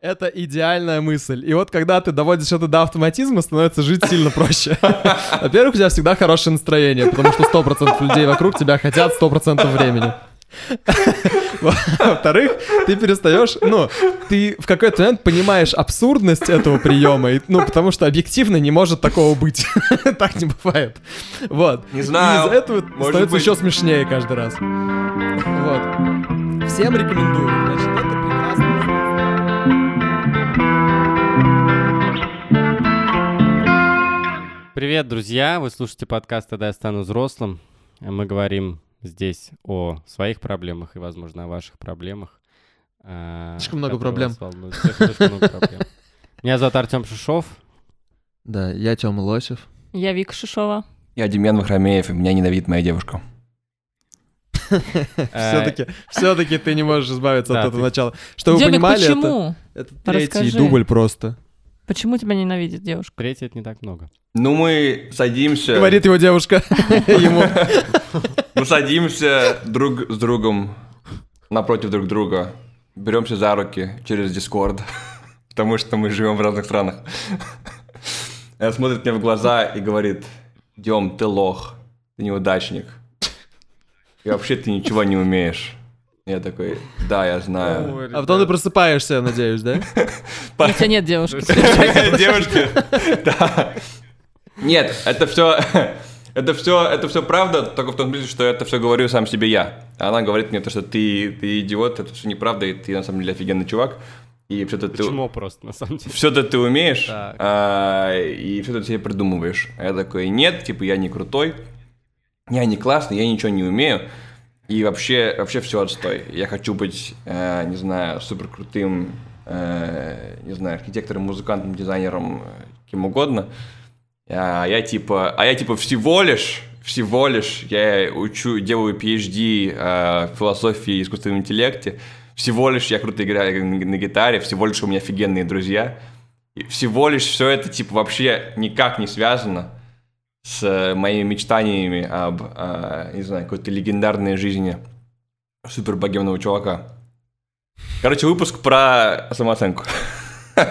Это идеальная мысль. И вот когда ты доводишь это до автоматизма, становится жить сильно проще. Во-первых, у тебя всегда хорошее настроение, потому что 100% людей вокруг тебя хотят 100% времени. Во-вторых, ты перестаешь, ну, ты в какой-то момент понимаешь абсурдность этого приема, и, ну, потому что объективно не может такого быть. так не бывает. Вот. Не знаю. И из-за этого становится быть. еще смешнее каждый раз. Вот. Всем рекомендую. Значит, это Привет, друзья! Вы слушаете подкаст «Тогда я стану взрослым». Мы говорим здесь о своих проблемах и, возможно, о ваших проблемах. А, слишком много проблем. Меня зовут Артем Шишов. Да, я Тёма Лосев. Я Вика Шишова. Я Демьян Махрамеев, и меня ненавидит моя девушка. Все-таки, все-таки ты не можешь избавиться от этого начала. Что вы понимали, это, это третий дубль просто. Почему тебя ненавидит девушка? Третий — это не так много. Ну, мы садимся... Говорит его девушка ему. Мы садимся друг с другом напротив друг друга, беремся за руки через Discord, потому что мы живем в разных странах. Она смотрит мне в глаза и говорит, Дем, ты лох, ты неудачник. И вообще ты ничего не умеешь. Я такой, да, я знаю. а потом ты просыпаешься, надеюсь, да? У тебя нет девушки. Девушки, да. Нет, это все, это все, это все правда, только в том смысле, что это все говорю сам себе я. Она говорит мне то, что ты, ты идиот, это все неправда, и ты на самом деле офигенный чувак. И все это Почему ты... просто, на самом деле? Все это ты умеешь, а, и все это себе придумываешь. А я такой, нет, типа, я не крутой, я не классный, я ничего не умею. И вообще, вообще все отстой. Я хочу быть, э, не знаю, супер крутым, э, не знаю, архитектором, музыкантом, дизайнером, э, кем угодно. А я типа, а я типа всего лишь, всего лишь я учу, делаю PhD э, в философии и искусственном интеллекте. Всего лишь я круто играю на, гитаре, всего лишь у меня офигенные друзья. И всего лишь все это типа вообще никак не связано с моими мечтаниями об, э, не знаю, какой-то легендарной жизни супер богемного чувака. Короче, выпуск про самооценку.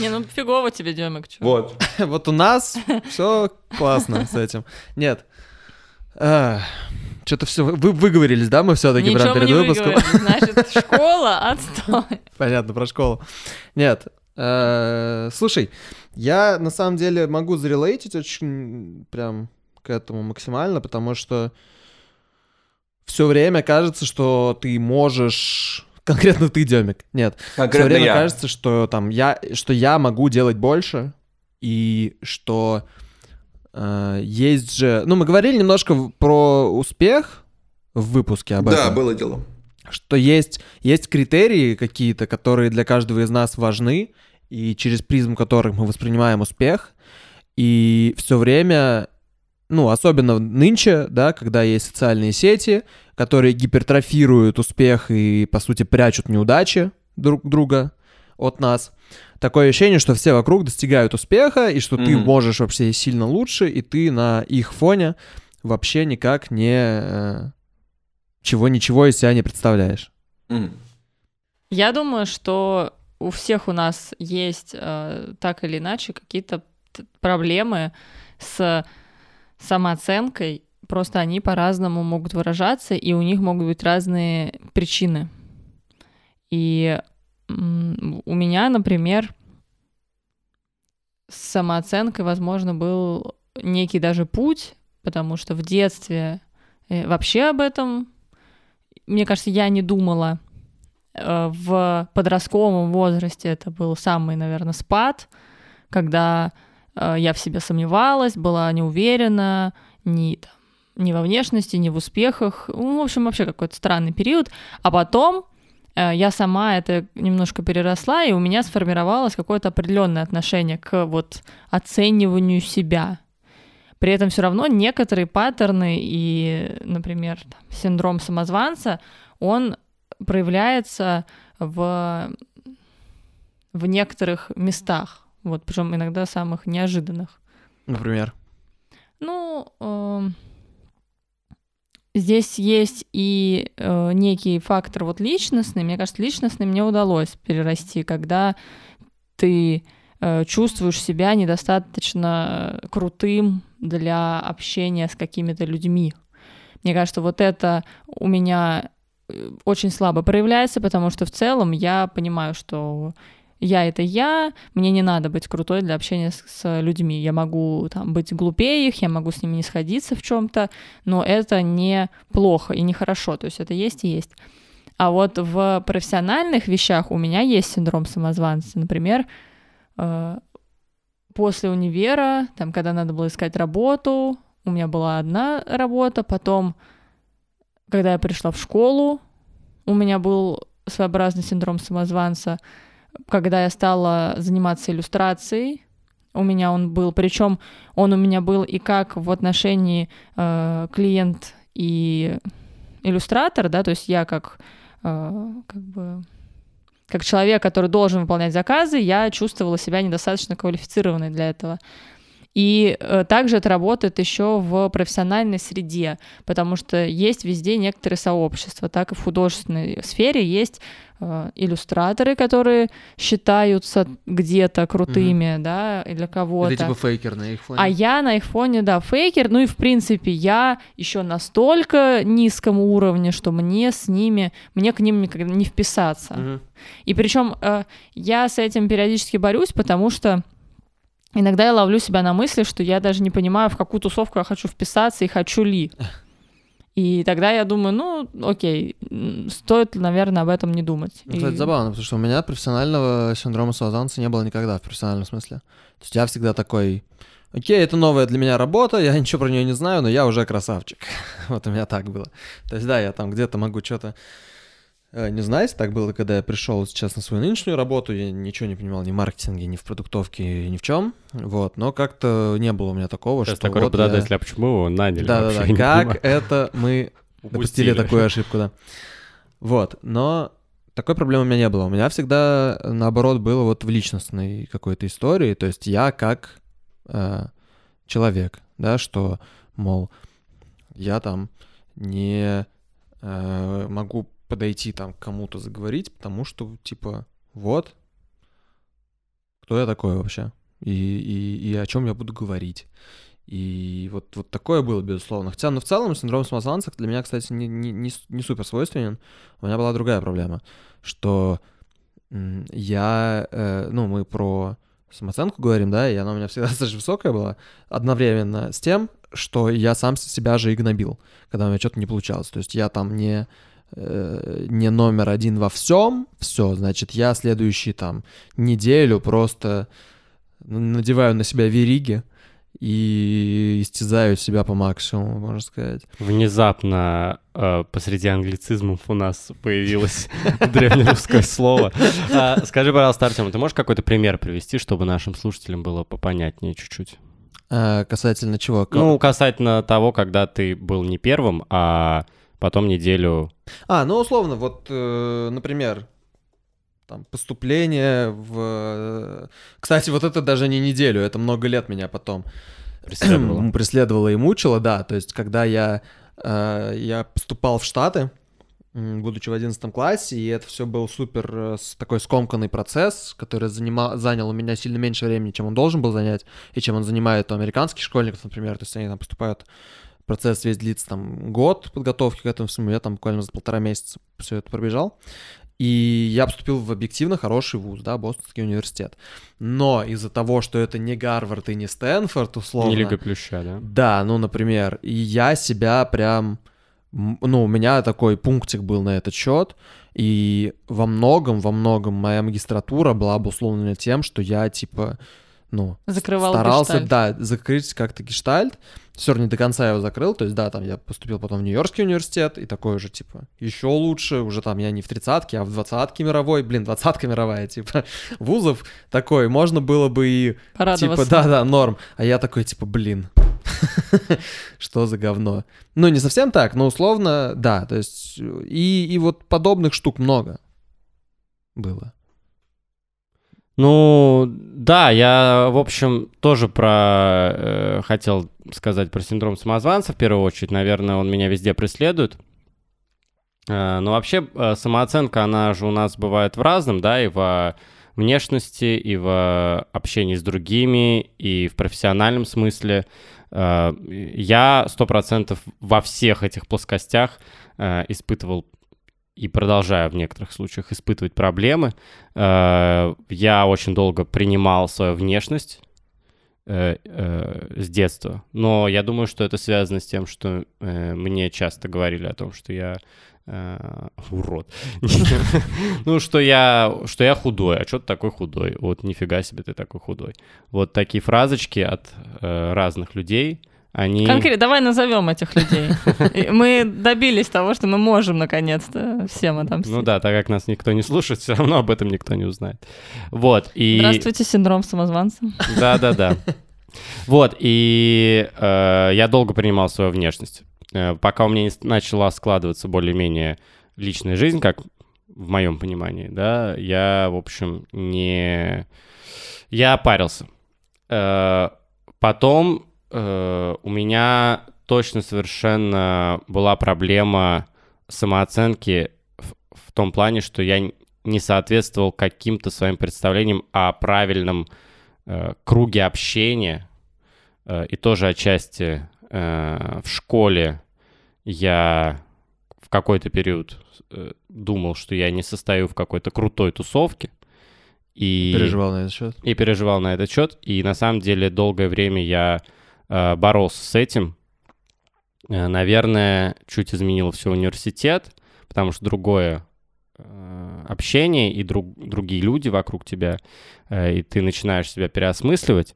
Не, ну фигово тебе, Демик, чё? Вот. Вот у нас все классно с этим. Нет. Что-то все, вы выговорились, да, мы все-таки прям перед выпуском? Значит, школа, отстой. Понятно, про школу. Нет, э, слушай, я на самом деле могу зарелейтить очень прям к этому максимально, потому что все время кажется, что ты можешь конкретно ты, Демик. Нет. Конкретно все время я. кажется, что там я, что я могу делать больше, и что э, есть же. Ну, мы говорили немножко про успех в выпуске об да, этом. Да, было дело. Что есть, есть критерии какие-то, которые для каждого из нас важны, и через призму которых мы воспринимаем успех. И все время, ну, особенно нынче, да, когда есть социальные сети, которые гипертрофируют успех и, по сути, прячут неудачи друг друга от нас. Такое ощущение, что все вокруг достигают успеха, и что mm-hmm. ты можешь вообще сильно лучше, и ты на их фоне вообще никак не... Э, чего-ничего из себя не представляешь. Mm-hmm. Я думаю, что у всех у нас есть э, так или иначе какие-то проблемы с самооценкой, просто они по-разному могут выражаться, и у них могут быть разные причины. И у меня, например, с самооценкой, возможно, был некий даже путь, потому что в детстве э, вообще об этом, мне кажется, я не думала. Э, в подростковом возрасте это был самый, наверное, спад, когда э, я в себе сомневалась, была не уверена, ни, там, ни во внешности, ни в успехах. Ну, в общем, вообще какой-то странный период. А потом э, я сама это немножко переросла, и у меня сформировалось какое-то определенное отношение к вот оцениванию себя. При этом все равно некоторые паттерны и, например, там, синдром самозванца, он проявляется в, в некоторых местах, вот, причем иногда самых неожиданных. Например? Ну, э, здесь есть и э, некий фактор вот личностный. Мне кажется, личностный мне удалось перерасти, когда ты э, чувствуешь себя недостаточно крутым для общения с какими-то людьми. Мне кажется, вот это у меня очень слабо проявляется, потому что в целом я понимаю, что я это я, мне не надо быть крутой для общения с, с людьми. Я могу там быть глупее их, я могу с ними не сходиться в чем-то, но это не плохо и не хорошо. То есть это есть и есть. А вот в профессиональных вещах у меня есть синдром самозванца. Например, э, после универа, там, когда надо было искать работу, у меня была одна работа, потом, когда я пришла в школу, у меня был своеобразный синдром самозванца — когда я стала заниматься иллюстрацией, у меня он был, причем он у меня был и как в отношении э, клиент и иллюстратор, да, то есть я как э, как бы как человек, который должен выполнять заказы, я чувствовала себя недостаточно квалифицированной для этого. И э, также это работает еще в профессиональной среде, потому что есть везде некоторые сообщества, так и в художественной сфере есть э, иллюстраторы, которые считаются где-то крутыми, mm-hmm. да, и для кого-то. Или типа фейкер на их фоне. А я на их фоне, да, фейкер. Ну и в принципе я еще настолько низком уровне, что мне с ними, мне к ним никогда не вписаться. Mm-hmm. И причем э, я с этим периодически борюсь, потому что Иногда я ловлю себя на мысли, что я даже не понимаю, в какую тусовку я хочу вписаться и хочу ли. И тогда я думаю, ну, окей, стоит, наверное, об этом не думать. Ну, кстати, и... забавно, потому что у меня профессионального синдрома самозванца не было никогда в профессиональном смысле. То есть я всегда такой, окей, это новая для меня работа, я ничего про нее не знаю, но я уже красавчик. вот у меня так было. То есть да, я там где-то могу что-то не знаете, так было, когда я пришел сейчас на свою нынешнюю работу, я ничего не понимал ни в маркетинге, ни в продуктовке, ни в чем, вот, но как-то не было у меня такого, Сейчас что такой вот работодатель, я... а почему его наняли Да, да, да, как это мы допустили такую ошибку, да. Вот, но такой проблемы у меня не было. У меня всегда, наоборот, было вот в личностной какой-то истории, то есть я как э, человек, да, что, мол, я там не э, могу подойти там к кому-то заговорить, потому что, типа, вот, кто я такой вообще, и, и, и о чем я буду говорить. И вот, вот такое было, безусловно. Хотя, ну, в целом, синдром самозванца для меня, кстати, не, не, не, супер свойственен. У меня была другая проблема, что я, э, ну, мы про самооценку говорим, да, и она у меня всегда достаточно высокая была, одновременно с тем, что я сам себя же игнобил, когда у меня что-то не получалось. То есть я там не Э, не номер один во всем, все, значит, я следующие там неделю просто надеваю на себя вериги и истязаю себя по максимуму, можно сказать. Внезапно э, посреди англицизмов у нас появилось древнерусское слово. А, скажи, пожалуйста, Артем, ты можешь какой-то пример привести, чтобы нашим слушателям было попонятнее чуть-чуть? А, касательно чего? Ну, касательно того, когда ты был не первым, а потом неделю... А, ну условно, вот, э, например, там, поступление в... Кстати, вот это даже не неделю, это много лет меня потом преследовало, преследовало и мучило, да, то есть когда я, э, я поступал в Штаты, будучи в 11 классе, и это все был супер э, такой скомканный процесс, который занимал, занял у меня сильно меньше времени, чем он должен был занять, и чем он занимает у американских школьников, например, то есть они там поступают процесс весь длится там год подготовки к этому всему, я там буквально за полтора месяца все это пробежал. И я поступил в объективно хороший вуз, да, Бостонский университет. Но из-за того, что это не Гарвард и не Стэнфорд, условно... Не Лига Плюща, да? Да, ну, например, и я себя прям... Ну, у меня такой пунктик был на этот счет, и во многом, во многом моя магистратура была обусловлена тем, что я, типа, ну, Закрывал старался, гештальт. да, закрыть как-то гештальт. Все равно не до конца его закрыл. То есть, да, там я поступил потом в Нью-Йоркский университет, и такой же, типа, еще лучше, уже там я не в тридцатке, а в двадцатке мировой. Блин, двадцатка мировая, типа, вузов такой, можно было бы и, типа, да-да, норм. А я такой, типа, блин, что за говно. Ну, не совсем так, но условно, да, то есть, и, и вот подобных штук много было. Ну, Да, я, в общем, тоже про э, хотел сказать про синдром самозванца в первую очередь. Наверное, он меня везде преследует. Э, но вообще э, самооценка, она же у нас бывает в разном, да, и во внешности, и в общении с другими, и в профессиональном смысле. Э, я сто процентов во всех этих плоскостях э, испытывал и продолжаю в некоторых случаях испытывать проблемы. Э, я очень долго принимал свою внешность э, э, с детства, но я думаю, что это связано с тем, что мне часто говорили о том, что я урод. ну, что я, что я худой, а что ты такой худой? Вот нифига себе ты такой худой. Вот такие фразочки от разных людей — они... Конкретно, давай назовем этих людей. Мы добились того, что мы можем наконец-то всем отомстить. Ну да, так как нас никто не слушает, все равно об этом никто не узнает. Вот, и... Здравствуйте, синдром самозванца. Да-да-да. Вот, и э, я долго принимал свою внешность. Э, пока у меня не начала складываться более-менее личная жизнь, как в моем понимании, да, я, в общем, не... Я парился. Э, потом э, у меня точно совершенно была проблема самооценки в, в том плане, что я не соответствовал каким-то своим представлениям о правильном э, круге общения. Э, и тоже отчасти э, в школе я в какой-то период э, думал, что я не состою в какой-то крутой тусовке. И переживал на этот счет. И переживал на этот счет. И на самом деле долгое время я боролся с этим. Э, наверное, чуть изменил все университет, потому что другое э, общение и друг, другие люди вокруг тебя, и ты начинаешь себя переосмысливать.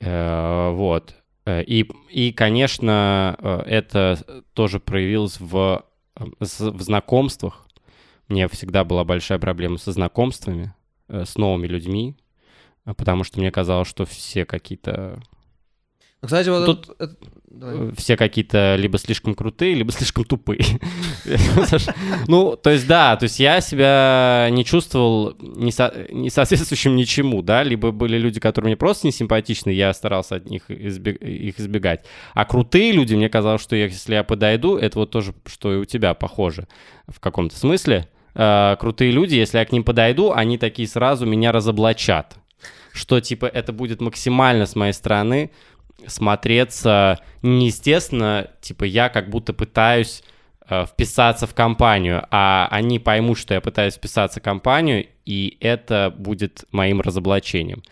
Вот. И, и конечно, это тоже проявилось в, в знакомствах. Мне всегда была большая проблема со знакомствами, с новыми людьми, потому что мне казалось, что все какие-то кстати, вот тут это... все какие-то либо слишком крутые, либо слишком тупые. Ну, то есть, да, то есть я себя не чувствовал не, соответствующим ничему, да, либо были люди, которые мне просто не симпатичны, я старался от них их избегать. А крутые люди, мне казалось, что если я подойду, это вот тоже, что и у тебя похоже в каком-то смысле. Э, крутые люди, если я к ним подойду, они такие сразу меня разоблачат. Что, типа, это будет максимально с моей стороны смотреться неестественно, типа я как будто пытаюсь э, вписаться в компанию, а они поймут, что я пытаюсь вписаться в компанию, и это будет моим разоблачением.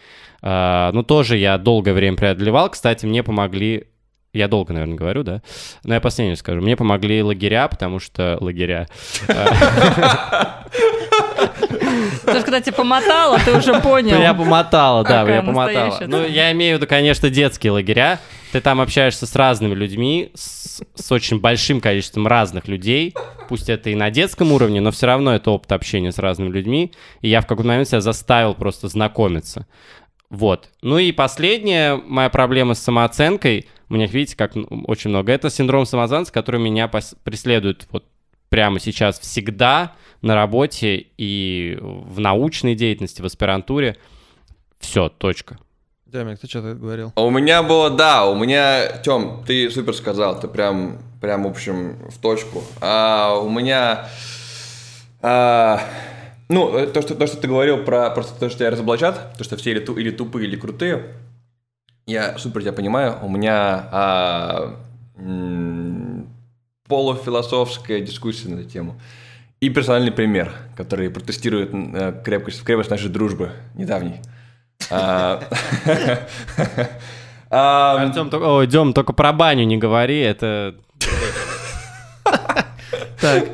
Э, ну, тоже я долгое время преодолевал. Кстати, мне помогли я долго, наверное, говорю, да? Но я последнее скажу. Мне помогли лагеря, потому что лагеря... То есть, когда тебя помотало, ты уже понял. Я помотала, да, я помотала. Ну, я имею в виду, конечно, детские лагеря. Ты там общаешься с разными людьми, с, с очень большим количеством разных людей. Пусть это и на детском уровне, но все равно это опыт общения с разными людьми. И я в какой-то момент себя заставил просто знакомиться. Вот. Ну и последняя моя проблема с самооценкой, у меня, видите, как очень много, это синдром самозванца, который меня преследует вот прямо сейчас всегда на работе и в научной деятельности, в аспирантуре. Все, точка. Демик, ты что-то говорил? У меня было, да, у меня, Тём, ты супер сказал, ты прям, прям, в общем, в точку. А, у меня, а, ну, то что, то, что ты говорил про просто то, что тебя разоблачат, то, что все или, ту, или тупые, или крутые, я супер тебя понимаю. У меня а, полуфилософская дискуссия на эту тему. И персональный пример, который протестирует э, крепкость, крепость нашей дружбы недавней. А, Артем, ой, Дем, только про баню не говори, это... Так.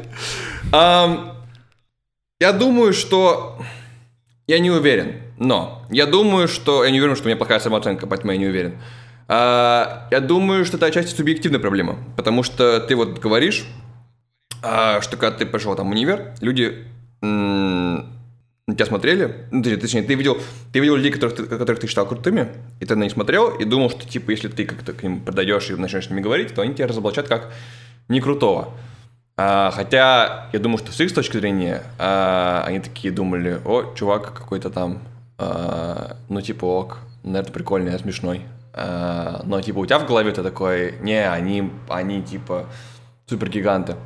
Я думаю, что... Я не уверен, но я думаю, что... Я не уверен, что у меня плохая самооценка, поэтому я не уверен. А, я думаю, что это отчасти субъективная проблема, потому что ты вот говоришь, а, что когда ты пошел там в универ, люди на тебя смотрели, ну, точнее, ты видел, ты видел людей, которых ты, которых ты считал крутыми, и ты на них смотрел и думал, что, типа, если ты как-то к ним продаешь и начнешь с ними говорить, то они тебя разоблачат как не крутого. А, хотя я думаю, что с их точки зрения а, они такие думали, о, чувак какой-то там а, ну, типа, ок, наверное, прикольный, я смешной. А, но, типа, у тебя в голове ты такой, не, они, они, типа, супергиганты.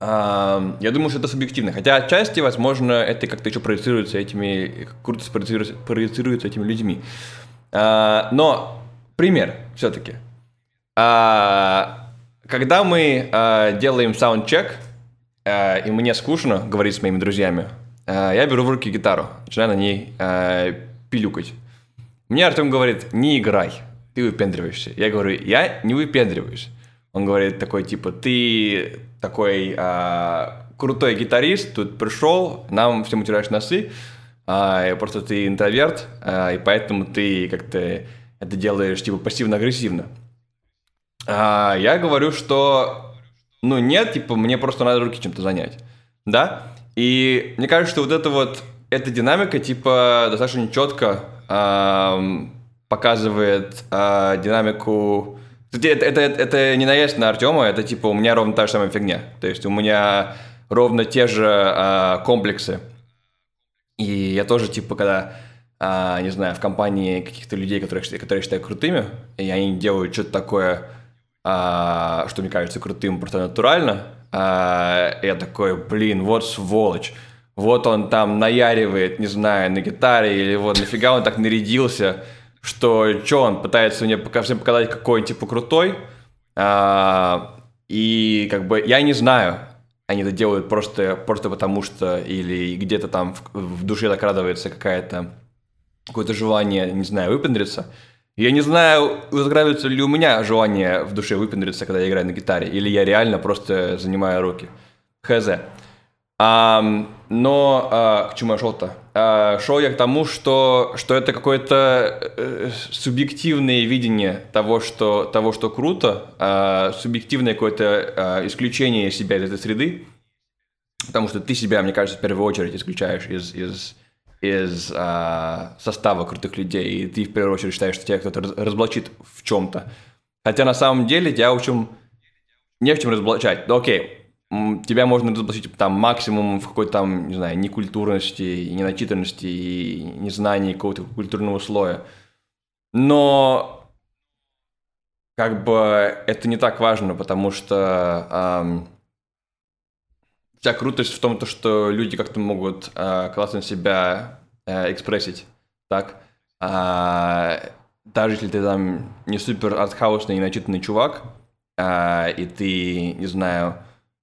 А, я думаю, что это субъективно. Хотя отчасти, возможно, это как-то еще проецируется этими, круто проецируется, проецируется этими людьми. А, но пример все-таки. А, когда мы делаем саундчек, и мне скучно говорить с моими друзьями, я беру в руки гитару, начинаю на ней пилюкать. Мне Артем говорит, не играй, ты выпендриваешься. Я говорю, я не выпендриваюсь. Он говорит такой, типа, ты такой а, крутой гитарист, тут пришел, нам всем утираешь носы, а, просто ты интроверт, а, и поэтому ты как-то это делаешь, типа, пассивно-агрессивно. А, я говорю, что, ну, нет, типа, мне просто надо руки чем-то занять, да? И мне кажется, что вот это вот, эта динамика, типа, достаточно четко показывает э, динамику... Это, это, это не наезд на Артема, это типа у меня ровно та же самая фигня. То есть у меня ровно те же э, комплексы. И я тоже, типа, когда, э, не знаю, в компании каких-то людей, которые я считаю крутыми, и они делают что-то такое, что мне кажется крутым просто натурально, я такой, блин, вот сволочь вот он там наяривает, не знаю, на гитаре, или вот нафига он так нарядился, что что он пытается мне пока всем показать, какой он типа крутой, а, и как бы я не знаю, они это делают просто, просто потому что, или где-то там в, в душе закрадывается какая-то какое-то желание, не знаю, выпендриться. Я не знаю, закрадывается ли у меня желание в душе выпендриться, когда я играю на гитаре, или я реально просто занимаю руки. Хз. А, но а, к чему я шел-то? А, шел я к тому, что, что это какое-то э, субъективное видение того, что, того, что круто, а, субъективное какое-то а, исключение себя из этой среды, потому что ты себя, мне кажется, в первую очередь исключаешь из, из, из а, состава крутых людей, и ты в первую очередь считаешь, что тебя кто-то разоблачит в чем-то. Хотя на самом деле тебя, в общем, не в чем разоблачать. Ну, окей, тебя можно разоблачить там максимум в какой-то там, не знаю, некультурности, неначитанности и незнании какого-то культурного слоя. Но как бы это не так важно, потому что эм, вся крутость в том, то, что люди как-то могут э, классно себя э, экспрессить, так? А, даже если ты там не супер артхаусный и начитанный чувак, э, и ты, не знаю,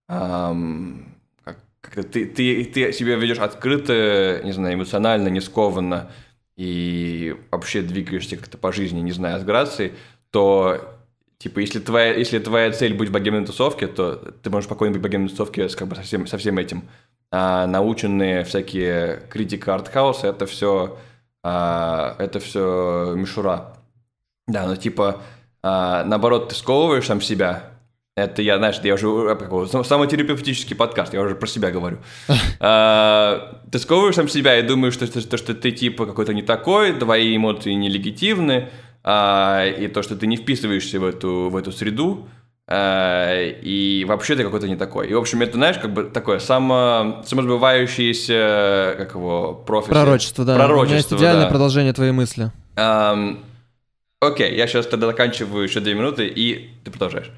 эм, как, как ты, ты, ты себя ведешь открыто, не знаю, эмоционально, не скованно, и вообще двигаешься как-то по жизни, не знаю, с грацией, то Типа, если твоя, если твоя цель быть в богемной тусовке, то ты можешь спокойно быть в богемной тусовке с, как бы, со, всем, со всем этим. А наученные всякие критика артхауса, это все, а, это все мишура. Да, ну типа, а, наоборот, ты сковываешь сам себя, это я, знаешь, я уже э, какой, самотерапевтический подкаст, я уже про себя говорю. а, ты сковываешь сам себя и думаешь, что, что, что, что ты типа какой-то не такой, твои эмоции нелегитимны, а, и то, что ты не вписываешься в эту, в эту среду, а, и вообще ты какой-то не такой. И, в общем, это, знаешь, как бы такое само, самосбывающееся, как его, профессия. Пророчество, да. Пророчество, У меня есть идеальное да. продолжение твоей мысли. Окей, я сейчас тогда заканчиваю еще две минуты, и ты продолжаешь.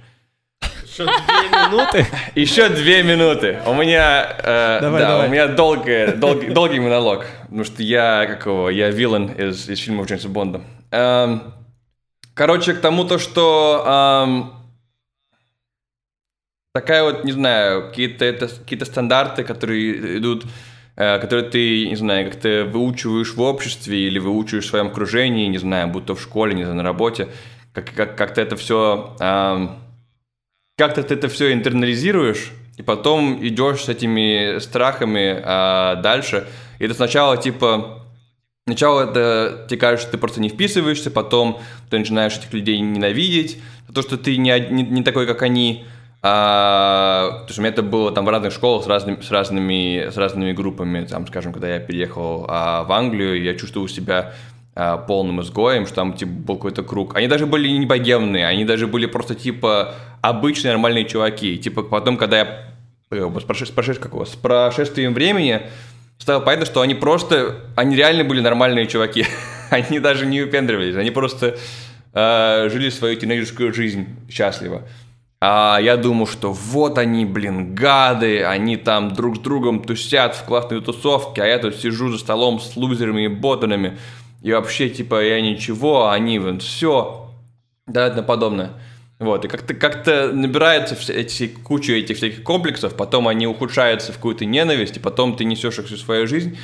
Еще две минуты? Еще две минуты. У меня, э, Давай, да, давай. у меня долгий, долгий, долгий монолог, потому что я какого, я вилан из, из фильмов Джеймса Бонда. Эм, короче, к тому то, что эм, такая вот, не знаю, какие-то это какие-то стандарты, которые идут, э, которые ты, не знаю, как-то выучиваешь в обществе или выучиваешь в своем окружении, не знаю, будто в школе, не знаю, на работе, как, как, как-то это все, эм, как-то ты это все интернализируешь, и потом идешь с этими страхами а, дальше. И это сначала типа Сначала это тебе кажется, что ты просто не вписываешься, потом ты начинаешь этих людей ненавидеть, то, что ты не, не, не такой, как они. А, потому что у меня это было там в разных школах с разными, с разными, с разными группами. Там, скажем, когда я переехал а, в Англию, я чувствовал себя а, полным изгоем, что там типа был какой-то круг. Они даже были не богемные, они даже были просто типа обычные нормальные чуваки. Типа потом, когда я э, с, прошествием, какого, с прошествием времени стало понятно, что они просто, они реально были нормальные чуваки. они даже не выпендривались, они просто э, жили свою тинейджерскую жизнь счастливо. А я думаю, что вот они, блин, гады, они там друг с другом тусят в классной тусовке, а я тут сижу за столом с лузерами и ботанами, и вообще, типа, я ничего, а они, вон, все, да, это подобное. Вот, и как-то как набирается все эти, куча этих всяких комплексов, потом они ухудшаются в какую-то ненависть, и потом ты несешь их всю свою жизнь,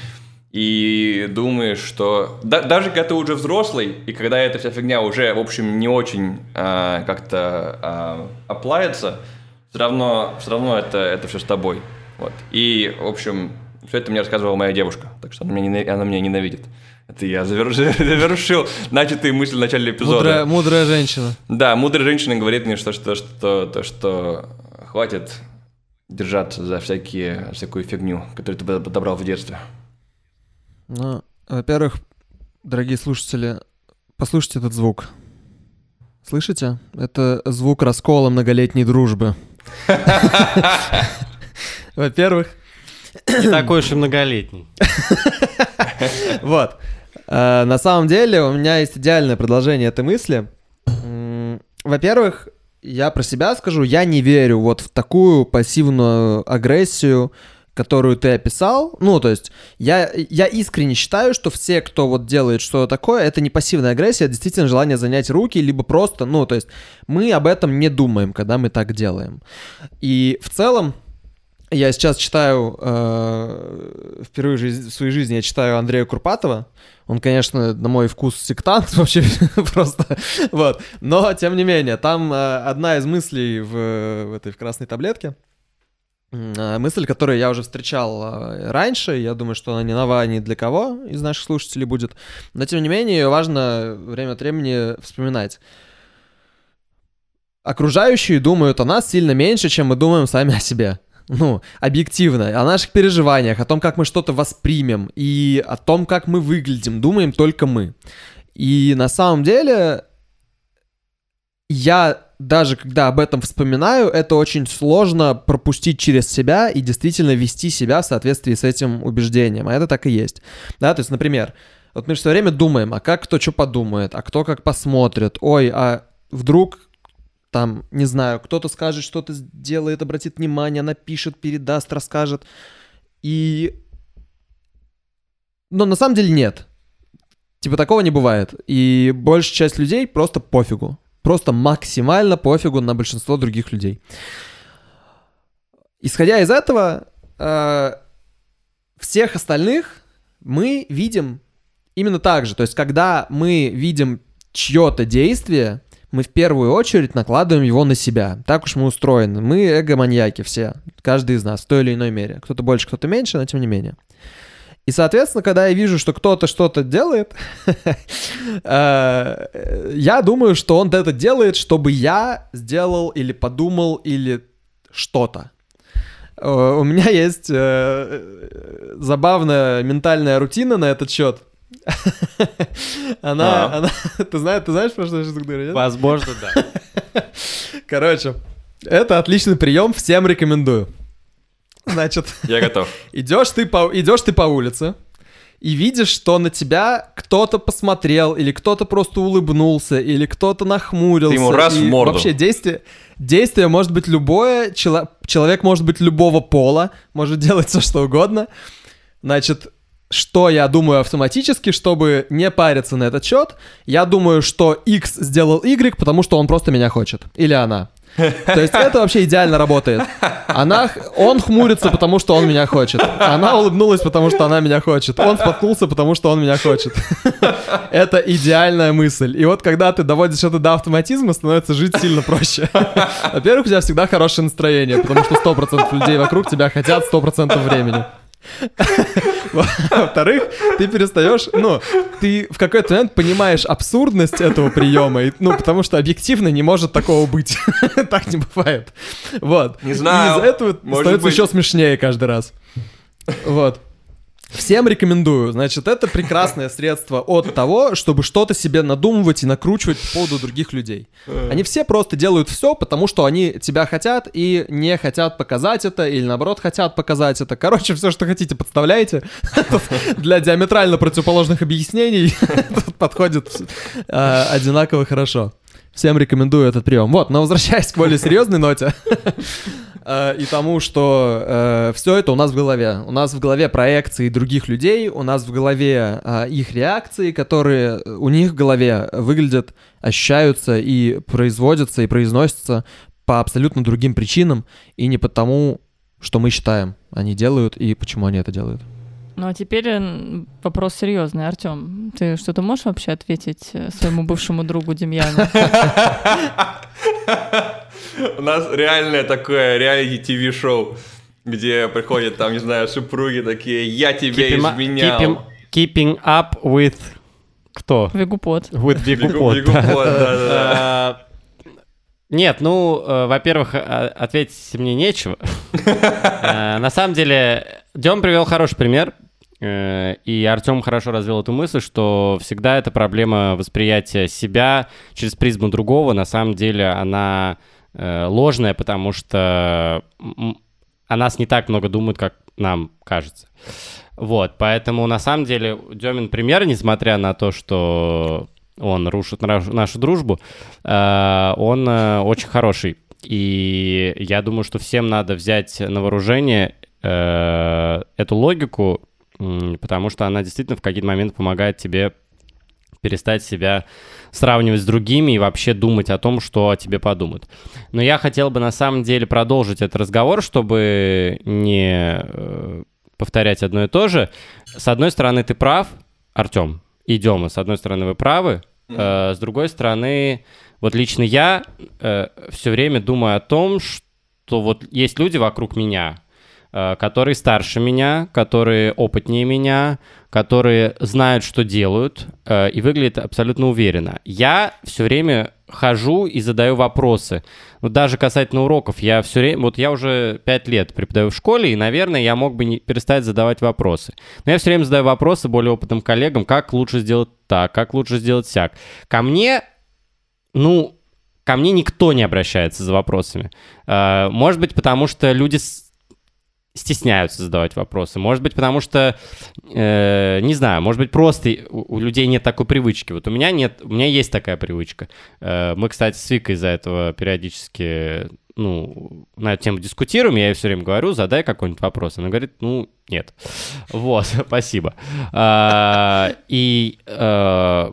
и думаешь, что да, даже когда ты уже взрослый, и когда эта вся фигня уже, в общем, не очень а, как-то а, оплавится, все равно, все равно это, это все с тобой. Вот. И, в общем, все это мне рассказывала моя девушка, так что она меня, она меня ненавидит. Это я завершил, начатые мысли в начале эпизода. Мудрая, мудрая женщина. Да, мудрая женщина говорит мне, что, что, что, то, что хватит держаться за всякие, всякую фигню, которую ты подобрал в детстве. Ну, во-первых, дорогие слушатели, послушайте этот звук. Слышите? Это звук раскола многолетней дружбы. Во-первых... Не такой уж и многолетний. Вот. Э, на самом деле у меня есть идеальное продолжение этой мысли. Во-первых, я про себя скажу, я не верю вот в такую пассивную агрессию, которую ты описал, ну, то есть я, я искренне считаю, что все, кто вот делает что-то такое, это не пассивная агрессия, это действительно желание занять руки, либо просто, ну, то есть мы об этом не думаем, когда мы так делаем. И в целом, я сейчас читаю, э, впервые в своей жизни я читаю Андрея Курпатова. Он, конечно, на мой вкус сектант вообще просто, вот. Но, тем не менее, там э, одна из мыслей в, в этой в красной таблетке — Э, мысль, которую я уже встречал э, раньше, я думаю, что она не нова ни для кого из наших слушателей будет, но тем не менее ее важно время от времени вспоминать. Окружающие думают о нас сильно меньше, чем мы думаем сами о себе. Ну, объективно, о наших переживаниях, о том, как мы что-то воспримем и о том, как мы выглядим, думаем только мы. И на самом деле я даже когда об этом вспоминаю, это очень сложно пропустить через себя и действительно вести себя в соответствии с этим убеждением. А это так и есть. Да, то есть, например, вот мы все время думаем, а как кто что подумает, а кто как посмотрит, ой, а вдруг там, не знаю, кто-то скажет, что-то сделает, обратит внимание, напишет, передаст, расскажет. И... Но на самом деле нет. Типа такого не бывает. И большая часть людей просто пофигу. Просто максимально пофигу на большинство других людей. Исходя из этого, э, всех остальных мы видим именно так же. То есть, когда мы видим чье-то действие, мы в первую очередь накладываем его на себя. Так уж мы устроены. Мы эго-маньяки все, каждый из нас, в той или иной мере. Кто-то больше, кто-то меньше, но тем не менее. И, соответственно, когда я вижу, что кто-то что-то делает, э, я думаю, что он это делает, чтобы я сделал или подумал или что-то. Э, у меня есть э, забавная ментальная рутина на этот счет. Она, а. она, ты знаешь, ты знаешь, про что я сейчас говорю? Возможно, да. Короче, это отличный прием, всем рекомендую. Значит, я готов. Идешь ты по, идешь ты по улице и видишь, что на тебя кто-то посмотрел, или кто-то просто улыбнулся, или кто-то нахмурился. Ты ему раз в морду. Вообще действие, действие может быть любое, чело, человек может быть любого пола, может делать все что угодно. Значит, что я думаю автоматически, чтобы не париться на этот счет? Я думаю, что X сделал Y, потому что он просто меня хочет. Или она. То есть это вообще идеально работает. Она, он хмурится, потому что он меня хочет. Она улыбнулась, потому что она меня хочет. Он споткнулся, потому что он меня хочет. Это идеальная мысль. И вот когда ты доводишь это до автоматизма, становится жить сильно проще. Во-первых, у тебя всегда хорошее настроение, потому что 100% людей вокруг тебя хотят 100% времени. Во-вторых, ты перестаешь, ну, ты в какой-то момент понимаешь абсурдность этого приема, ну, потому что объективно не может такого быть. так не бывает. Вот. Не знаю. И из-за этого становится быть. еще смешнее каждый раз. Вот. Всем рекомендую. Значит, это прекрасное средство от того, чтобы что-то себе надумывать и накручивать по поводу других людей. Они все просто делают все, потому что они тебя хотят и не хотят показать это, или наоборот хотят показать это. Короче, все, что хотите, подставляйте. Для диаметрально противоположных объяснений подходит э, одинаково хорошо. Всем рекомендую этот прием. Вот, но возвращаясь к более серьезной ноте э, и тому, что э, все это у нас в голове. У нас в голове проекции других людей, у нас в голове э, их реакции, которые у них в голове выглядят, ощущаются и производятся и произносятся по абсолютно другим причинам и не потому, что мы считаем, они делают и почему они это делают. Ну а теперь э, вопрос серьезный, Артем. Ты что-то можешь вообще ответить э, своему бывшему другу Демьяну? У нас реальное такое реалити-ТВ-шоу, где приходят там, не знаю, супруги такие, я тебя изменял. Keeping up with кто? Вегупот. With Вегупот. Вегупот, да-да. Нет, ну, э, во-первых, ответить мне нечего. На самом деле, Дем привел хороший пример. Э, и Артем хорошо развел эту мысль, что всегда эта проблема восприятия себя через призму другого, на самом деле она э, ложная, потому что о нас не так много думают, как нам кажется. Вот, поэтому на самом деле Демин пример, несмотря на то, что он рушит нашу дружбу, э, он очень хороший. И я думаю, что всем надо взять на вооружение эту логику потому что она действительно в какие-то моменты помогает тебе перестать себя сравнивать с другими и вообще думать о том, что о тебе подумают. Но я хотел бы на самом деле продолжить этот разговор, чтобы не э, повторять одно и то же. С одной стороны, ты прав, Артем и Дема, с одной стороны, вы правы, э, с другой стороны, вот лично я э, все время думаю о том, что вот есть люди вокруг меня, которые старше меня, которые опытнее меня, которые знают, что делают, э, и выглядят абсолютно уверенно. Я все время хожу и задаю вопросы. Ну, даже касательно уроков, я все время, вот я уже пять лет преподаю в школе, и, наверное, я мог бы не перестать задавать вопросы. Но я все время задаю вопросы более опытным коллегам, как лучше сделать так, как лучше сделать сяк. Ко мне, ну, ко мне никто не обращается за вопросами. Э, может быть, потому что люди стесняются задавать вопросы. Может быть, потому что, э, не знаю, может быть, просто у, у людей нет такой привычки. Вот у меня нет, у меня есть такая привычка. Э, мы, кстати, с Викой из-за этого периодически, ну, на эту тему дискутируем, я ей все время говорю, задай какой-нибудь вопрос. Она говорит, ну, нет. Вот, спасибо. А, и э,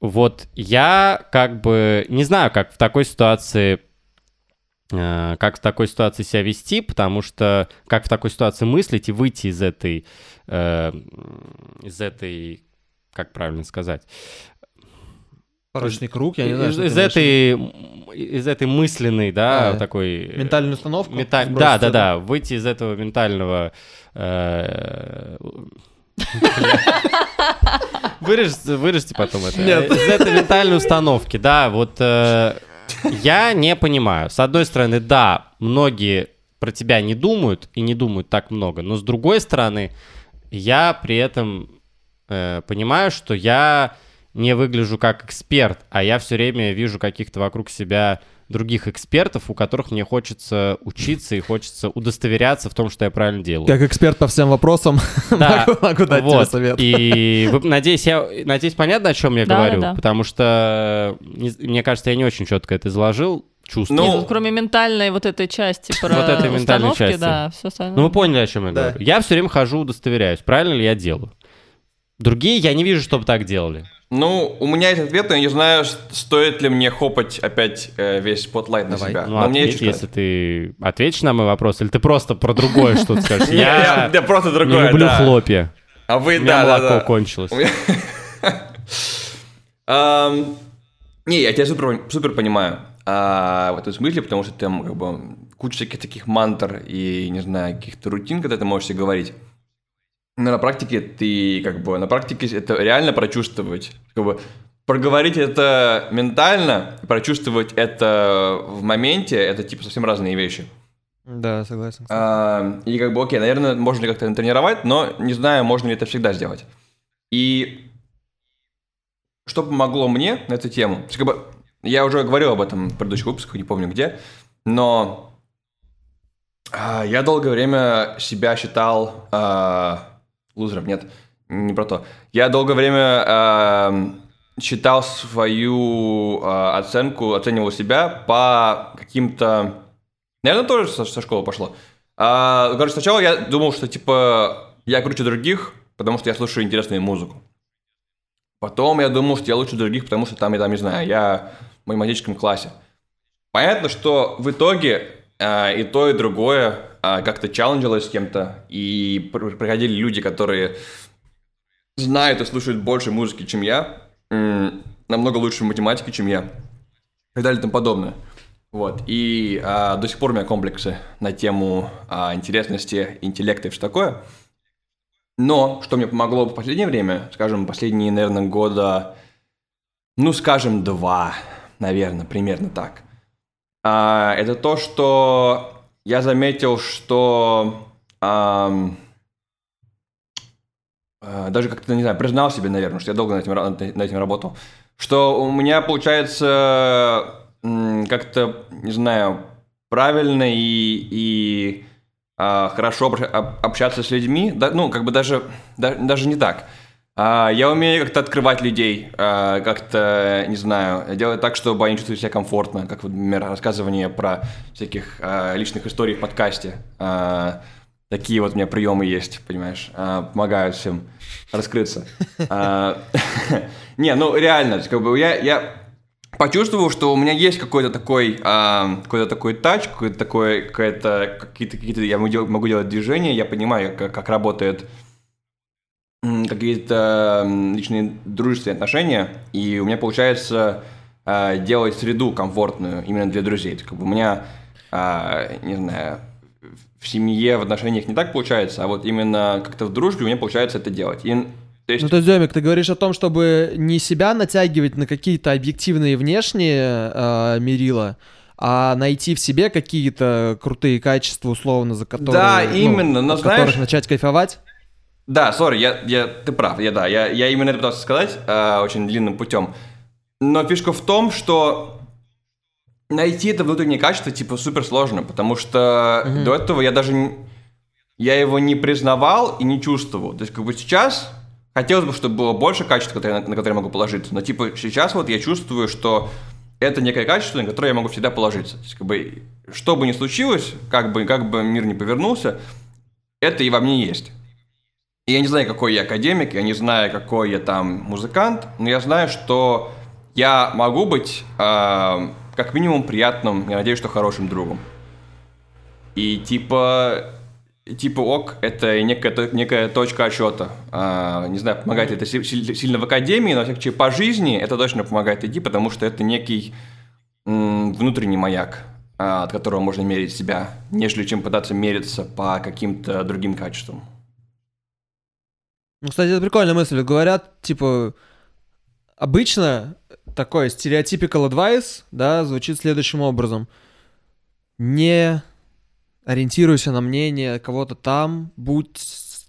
вот я как бы не знаю, как в такой ситуации как в такой ситуации себя вести, потому что как в такой ситуации мыслить и выйти из этой, э, из этой, как правильно сказать, Порочный круг, я не знаю. Из, из этой, из этой мысленной, да, а, такой... Ментальную установку? Мета... Да, да, да, выйти из этого ментального... Э... Вырежьте, вырежьте потом это. Нет. Из этой ментальной установки, да, вот э, я не понимаю. С одной стороны, да, многие про тебя не думают и не думают так много, но с другой стороны, я при этом э, понимаю, что я не выгляжу как эксперт, а я все время вижу каких-то вокруг себя других экспертов, у которых мне хочется учиться и хочется удостоверяться в том, что я правильно делаю. Как эксперт по всем вопросам да, могу, могу дать вот. тебе совет. И вы, надеюсь, я, надеюсь, понятно, о чем я да, говорю, да. потому что, не, мне кажется, я не очень четко это изложил, чувствую. Ну, Нет, кроме ментальной вот этой части про вот этой ментальной части. да, все остальное. Ну, вы поняли, о чем я да. говорю. Я все время хожу, удостоверяюсь, правильно ли я делаю. Другие я не вижу, чтобы так делали. Ну, у меня есть ответ, но я не знаю, стоит ли мне хапать опять э, весь spotlight на себя. Ну, но ответь, если ты ответишь на мой вопрос, или ты просто про другое что-то скажешь. Я просто другое, не люблю хлопья. А вы, да, молоко кончилось. Не, я тебя супер понимаю а, в этом смысле, потому что там как бы куча всяких таких мантр и, не знаю, каких-то рутин, когда ты можешь себе говорить. Но на практике ты как бы, на практике это реально прочувствовать. Как бы, проговорить это ментально, прочувствовать это в моменте, это типа совсем разные вещи. Да, согласен. А, и как бы, окей, наверное, можно ли как-то тренировать, но не знаю, можно ли это всегда сделать. И что помогло мне на эту тему? Как бы, я уже говорил об этом в предыдущих выпусках, не помню где, но а, я долгое время себя считал а, лузером. Нет, не про то. Я долгое время а, считал свою а, оценку, оценивал себя по каким-то... Наверное, тоже со, со школы пошло. А, короче, сначала я думал, что, типа, я круче других, потому что я слушаю интересную музыку. Потом я думал, что я лучше других, потому что там, я там, не знаю, я в математическом классе. Понятно, что в итоге э, и то, и другое э, как-то челленжилось с кем-то, и приходили люди, которые знают и слушают больше музыки, чем я, намного лучше в математике, чем я, и так далее и тому подобное. Вот, и э, до сих пор у меня комплексы на тему э, интересности, интеллекта и все такое – но что мне помогло в последнее время, скажем, последние, наверное, года, ну, скажем, два, наверное, примерно так, а, это то, что я заметил, что а, а, даже как-то, не знаю, признал себе, наверное, что я долго над этим, над этим работал, что у меня получается как-то, не знаю, правильно и, и а, хорошо общаться с людьми, да, ну, как бы даже, да, даже не так. А, я умею как-то открывать людей, а, как-то, не знаю, делать так, чтобы они чувствовали себя комфортно, как, например, рассказывание про всяких личных историй в подкасте. Такие вот у меня приемы есть, понимаешь, помогают всем раскрыться. Не, ну реально, как бы я, я почувствовал, что у меня есть какой-то такой, а, какой-то такой тач, какой-то такой, какая-то, какие-то, какие-то, я могу делать движения, я понимаю, как, как работает какие-то личные дружественные отношения, и у меня получается а, делать среду комфортную именно для друзей. Как бы у меня, а, не знаю, в семье, в отношениях не так получается, а вот именно как-то в дружбе у меня получается это делать. И то есть... Ну, то есть, Демик, ты говоришь о том, чтобы не себя натягивать на какие-то объективные внешние э, мерила, а найти в себе какие-то крутые качества, условно, за которые... Да, ну, именно, но знаешь... которых начать кайфовать? Да, сори, я, я, ты прав, я, да, я, я именно это пытался сказать э, очень длинным путем. Но фишка в том, что найти это внутреннее качество, типа, супер сложно, потому что mm-hmm. до этого я даже... Я его не признавал и не чувствовал. То есть, как бы сейчас Хотелось бы, чтобы было больше качеств, которые, на которые я могу положиться. Но типа сейчас вот я чувствую, что это некое качество, на которое я могу всегда положиться. То есть, как бы, что бы ни случилось, как бы, как бы мир не повернулся, это и во мне есть. Я не знаю, какой я академик, я не знаю, какой я там музыкант, но я знаю, что я могу быть э, как минимум приятным, я надеюсь, что хорошим другом. И типа типа ок, это некая, некая точка отсчета. А, не знаю, помогает ли это сильно в академии, но все по жизни это точно помогает идти, потому что это некий м, внутренний маяк, а, от которого можно мерить себя, нежели чем пытаться мериться по каким-то другим качествам. Ну, кстати, это прикольная мысль. Говорят, типа, обычно такой stereotypical advice, да, звучит следующим образом. Не ориентируйся на мнение кого-то там, будь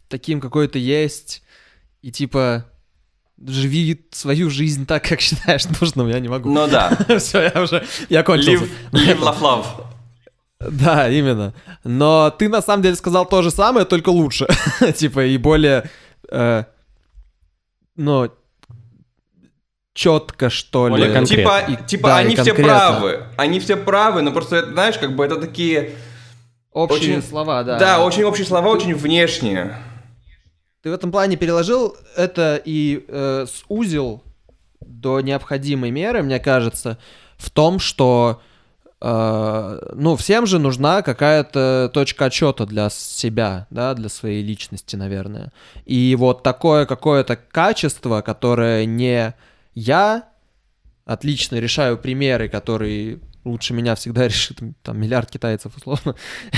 таким, какой ты есть, и типа живи свою жизнь так, как считаешь нужным, я не могу. Ну да. Все, я уже, я кончился. Live, live love, love. Да, именно. Но ты на самом деле сказал то же самое, только лучше. типа и более, э, ну, четко, что ли. Более типа, и, типа да, они все правы. Они все правы, но просто, знаешь, как бы это такие Общие очень, слова, да. Да, очень общие слова, очень внешние. Ты в этом плане переложил это и э, сузил до необходимой меры, мне кажется, в том, что ну, всем же нужна какая-то точка отчета для себя, да, для своей личности, наверное. И вот такое какое-то качество, которое не я отлично решаю примеры, которые лучше меня всегда решит там миллиард китайцев, условно,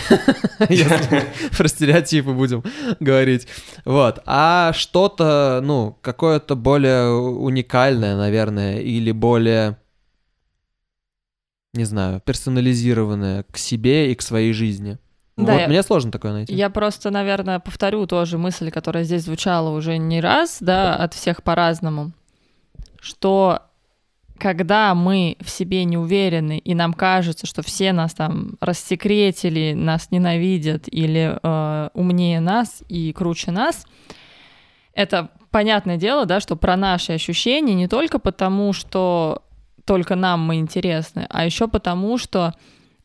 если про стереотипы будем говорить. Вот. А что-то, ну, какое-то более уникальное, наверное, или более, не знаю, персонализированное к себе и к своей жизни. Ну, Да, вот я- мне сложно такое найти. Я просто, наверное, повторю тоже мысль, которая здесь звучала уже не раз, да, от всех по-разному, что когда мы в себе не уверены, и нам кажется, что все нас там рассекретили, нас ненавидят или э, умнее нас и круче нас, это понятное дело, да, что про наши ощущения не только потому, что только нам мы интересны, а еще потому, что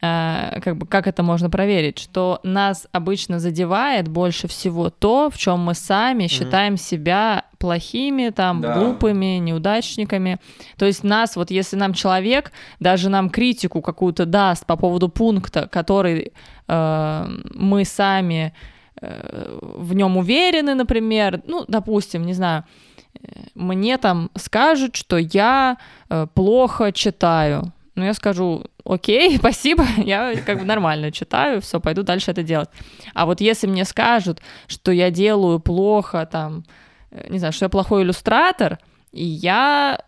э, как бы как это можно проверить, что нас обычно задевает больше всего то, в чем мы сами считаем себя плохими, там, Да. глупыми, неудачниками. То есть нас, вот если нам человек даже нам критику какую-то даст по поводу пункта, который э, мы сами э, в нем уверены, например, ну, допустим, не знаю, мне там скажут, что я э, плохо читаю. Ну, я скажу, окей, спасибо, я как бы нормально читаю, все, пойду дальше это делать. А вот если мне скажут, что я делаю плохо, там, э, не знаю, что я плохой иллюстратор, и я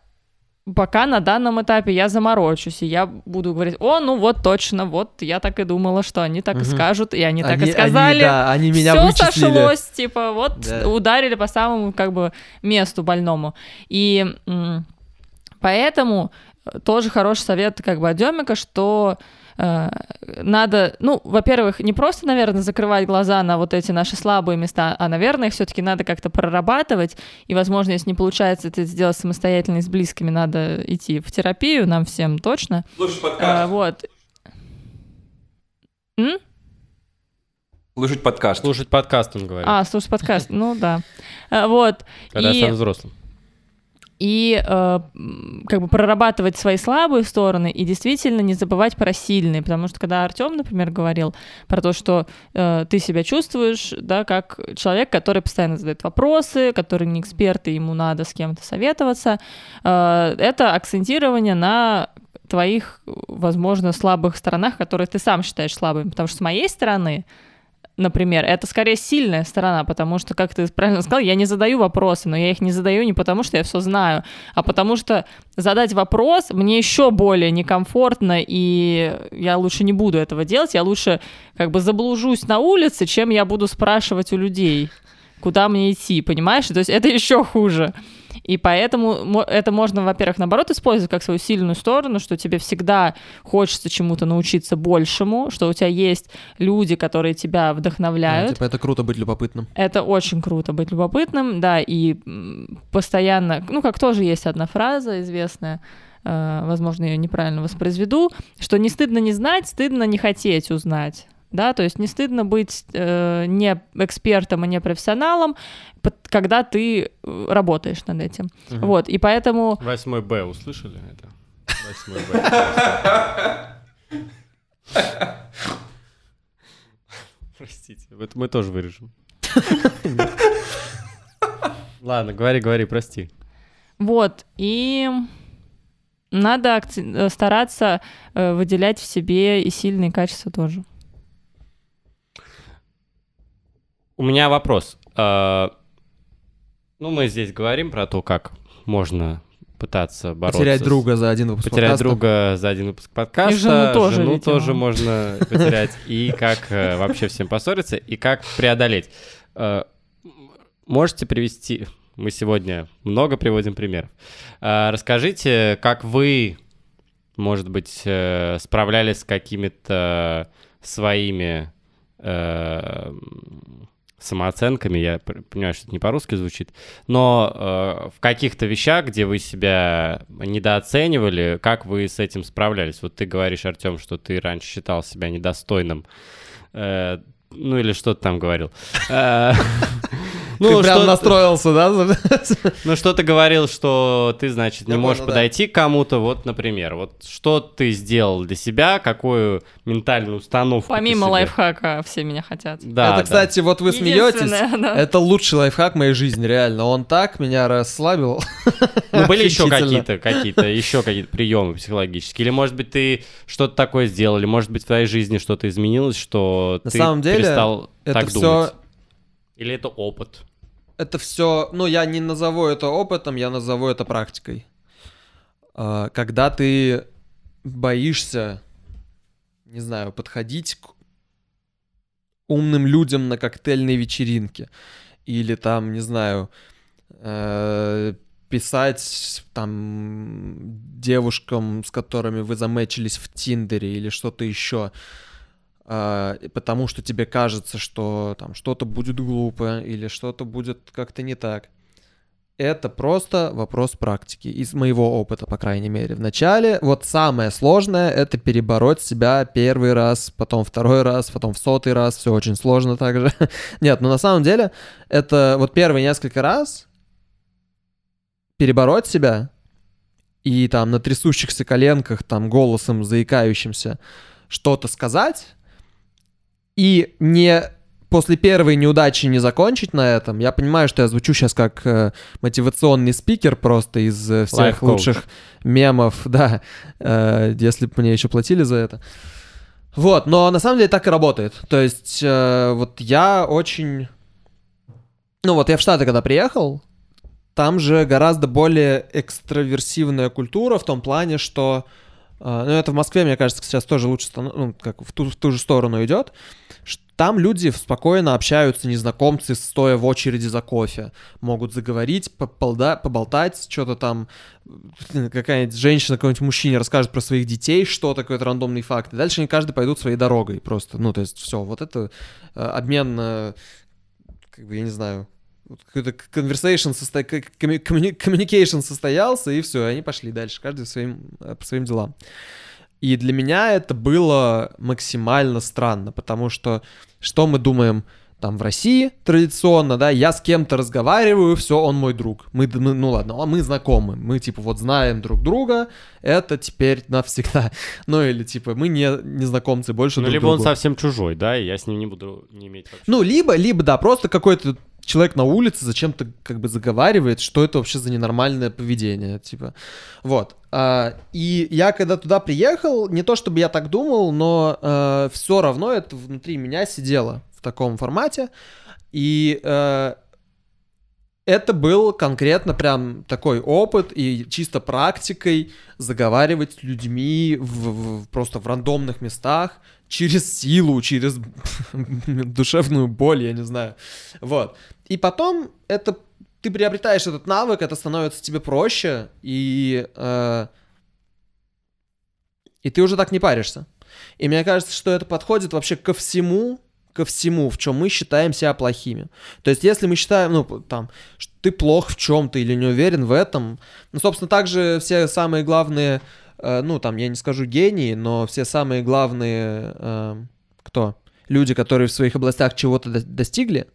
пока на данном этапе я заморочусь, и я буду говорить, о, ну вот точно, вот я так и думала, что они так и Мгм. скажут, и они, так и Они- сказали. Они, да, они меня Все вычислили. сошлось, типа, вот Да. ударили по самому как бы месту больному. И поэтому тоже хороший совет как бы от Демика, что надо, ну, во-первых, не просто, наверное, закрывать глаза на вот эти наши слабые места, а, наверное, их все-таки надо как-то прорабатывать. И, возможно, если не получается это сделать самостоятельно и с близкими, надо идти в терапию, нам всем точно. Слушать А, подкаст. вот. М? Слушать подкаст. Слушать подкаст, он говорит. А, слушать подкаст, ну да. А, Вот. когда и- стану взрослым. И э, как бы прорабатывать свои слабые стороны и действительно не забывать про сильные, потому что когда Артем, например, говорил про то, что э, ты себя чувствуешь, да, как человек, который постоянно задает вопросы, который не эксперт и ему надо с кем-то советоваться, э, это акцентирование на твоих, возможно, слабых сторонах, которые ты сам считаешь слабыми, потому что с моей стороны например, это скорее сильная сторона, потому что, как ты правильно сказал, я не задаю вопросы, но я их не задаю не потому, что я все знаю, а потому что задать вопрос мне еще более некомфортно, и я лучше не буду этого делать, я лучше как бы заблужусь на улице, чем я буду спрашивать у людей, куда мне идти, понимаешь? То есть это еще хуже. И поэтому это можно, во-первых, наоборот использовать как свою сильную сторону, что тебе всегда хочется чему-то научиться большему, что у тебя есть люди, которые тебя вдохновляют. типа, это круто быть любопытным. Это очень круто быть любопытным, да, и постоянно, ну, как тоже есть одна фраза известная, э, возможно, ее неправильно воспроизведу, что не стыдно не знать, стыдно не хотеть узнать. Да, то есть не стыдно быть э, не экспертом и не профессионалом, пот- когда ты э, работаешь над этим. Мгм. Вот, и поэтому Восьмой Б, услышали это? Восьмой Б. Простите, это мы тоже вырежем. Ладно, говори, говори, прости. Вот, и надо акци- э, стараться э, выделять в себе и сильные качества тоже. У меня вопрос. А, Ну, мы здесь говорим про то, как можно пытаться бороться. Потерять друга за один выпуск Потерять подкаста. друга за один выпуск подкаста. И жену тоже, Жену видимо. тоже можно потерять. И как э, вообще всем поссориться, и как преодолеть. Э, Можете привести... Мы сегодня много приводим примеров. Э, Расскажите, как вы, может быть, э, справлялись с какими-то своими э, самооценками. Я понимаю, что это не по-русски звучит. Но э, в каких-то вещах, где вы себя недооценивали, как вы с этим справлялись? Вот ты говоришь, Артем, что ты раньше считал себя недостойным. Э, ну или что ты там говорил. Э, Ты прям настроился, да? ну, что ты говорил, что ты, значит, не можешь да. подойти к кому-то, вот, например, вот что ты сделал для себя, какую ментальную установку Помимо лайфхака все меня хотят. Да, это, кстати, вот вы смеетесь. Это лучший лайфхак моей жизни, реально. Он так меня расслабил. Ну, были еще какие-то, какие-то, еще какие-то приемы психологические? Или, может быть, ты что-то такое сделал, или, может быть, в твоей жизни что-то изменилось, что На ты самом деле, перестал Это так все, думать? Или это опыт? Это все, ну я не назову это опытом, я назову это практикой. А, Когда ты боишься, не знаю, подходить к умным людям на коктейльной вечеринке. Или там, не знаю, э, писать там девушкам, с которыми вы замечились в Тиндере или что-то еще, потому что тебе кажется, что там что-то будет глупо или что-то будет как-то не так. Это просто вопрос практики, из моего опыта, по крайней мере. Вначале вот самое сложное — это перебороть себя первый раз, потом второй раз, потом в сотый раз, все очень сложно также. Нет, но на самом деле это вот первые несколько раз перебороть себя и там на трясущихся коленках, там голосом заикающимся что-то сказать и не после первой неудачи не закончить на этом. Я понимаю, что я звучу сейчас как э, мотивационный спикер просто из э, всех лучших мемов, да, э, если бы мне еще платили за это. Вот, но на самом деле так и работает. То есть э, вот я очень... Ну вот я в Штаты когда приехал, там же гораздо более экстраверсивная культура в том плане, что... Э, ну это в Москве, мне кажется, сейчас тоже лучше, ну, как в ту, в ту же сторону идет, там люди спокойно общаются, незнакомцы, стоя в очереди за кофе. Могут заговорить, пополда, поболтать, что-то там, какая-нибудь женщина, какой-нибудь мужчине расскажет про своих детей, что такое то рандомный факт. И дальше они каждый пойдут своей дорогой просто. Ну, то есть все, вот это э, обмен, э, как бы, я не знаю, какой-то conversation, состо... communication состоялся, и все, они пошли дальше, каждый своим, э, по своим делам. И для меня это было максимально странно, потому что что мы думаем там в России традиционно, да, я с кем-то разговариваю, все, он мой друг. Мы, мы, ну ладно, мы знакомы, мы типа вот знаем друг друга, это теперь навсегда. Ну или типа мы не незнакомцы больше Ну друг либо другу. он совсем чужой, да, и я с ним не буду не иметь вообще. Ну либо, либо да, просто какой-то человек на улице зачем-то как бы заговаривает, что это вообще за ненормальное поведение, типа. Вот. А, и я когда туда приехал, не то чтобы я так думал, но а, все равно это внутри меня сидело в таком формате. И а, это был конкретно прям такой опыт и чисто практикой заговаривать с людьми в, в, просто в рандомных местах, через силу, через душевную боль, я не знаю. Вот. И потом это ты приобретаешь этот навык, это становится тебе проще, и, э, и ты уже так не паришься. И мне кажется, что это подходит вообще ко всему, ко всему, в чем мы считаем себя плохими. То есть, если мы считаем, ну, там, что ты плох в чем-то или не уверен в этом, ну, собственно, также все самые главные Э, ну, там, я не скажу гении, но все самые главные, э, кто? Люди, которые в своих областях чего-то достигли,